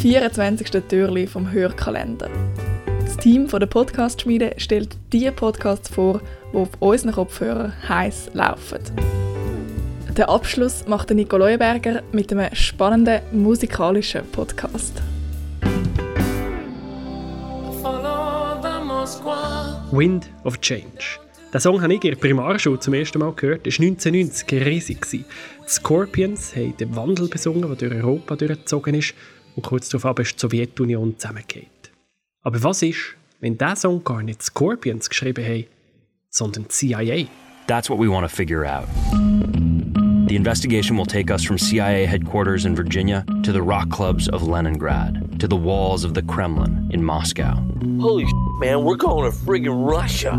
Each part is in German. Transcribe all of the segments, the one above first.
24. Türli vom Hörkalender. Das Team von der Podcast-Schmiede stellt die Podcasts vor, die auf unseren Kopfhörern heiß laufen. Den Abschluss macht Nico Leuenberger mit einem spannenden musikalischen Podcast. Wind of Change. Den Song habe ich in der Primarschule zum ersten Mal gehört. Das war 1990 riesig. Die Scorpions haben den Wandel besungen, der durch Europa durchgezogen ist und kurz darauf ist die Sowjetunion zusammengeht. Aber was ist, wenn dieser Song gar nicht Scorpions geschrieben haben, sondern CIA? That's what we want to figure out. The investigation will take us from CIA headquarters in Virginia to the rock clubs of Leningrad to the walls of the Kremlin in Moscow. Holy man, we're going to friggin' Russia.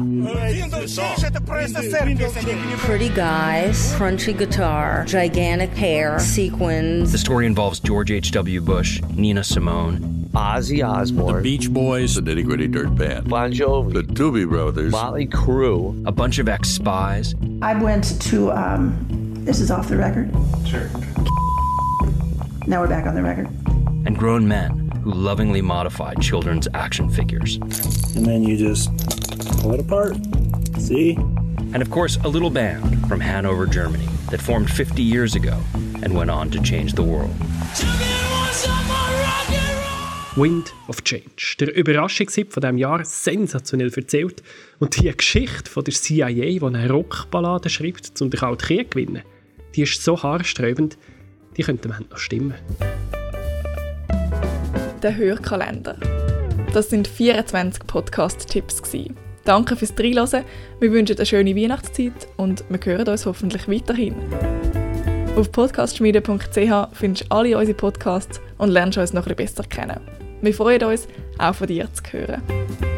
Pretty guys, crunchy guitar, gigantic hair, sequins. The story involves George H.W. Bush, Nina Simone, Ozzy Osbourne, The Beach Boys, the Nitty Gritty Dirt Band, Bon Jovi, the Doobie Brothers, Motley Crue, a bunch of ex spies, I went to, um, this is off the record. Sure. Now we're back on the record. and grown men who lovingly modified children's action figures. and then you just pull it apart. See? And of course, a little band from Hanover, Germany that formed 50 years ago and went on to change the world. Wind of Change. Der Überraschungshit von diesem Jahr sensationell erzählt und die Geschichte von der CIA, die eine Rockballade schreibt, um den Kalten Krieg zu gewinnen, die ist so haarsträubend, die könnte Ende noch stimmen. Der Hörkalender. Das sind 24 Podcast-Tipps. Danke fürs Reinhören. Wir wünschen eine schöne Weihnachtszeit und wir hören uns hoffentlich weiterhin. Auf podcastschmiede.ch findest du alle unsere Podcasts und lernst uns noch ein bisschen besser kennen. Wir freuen uns, auch von dir zu hören.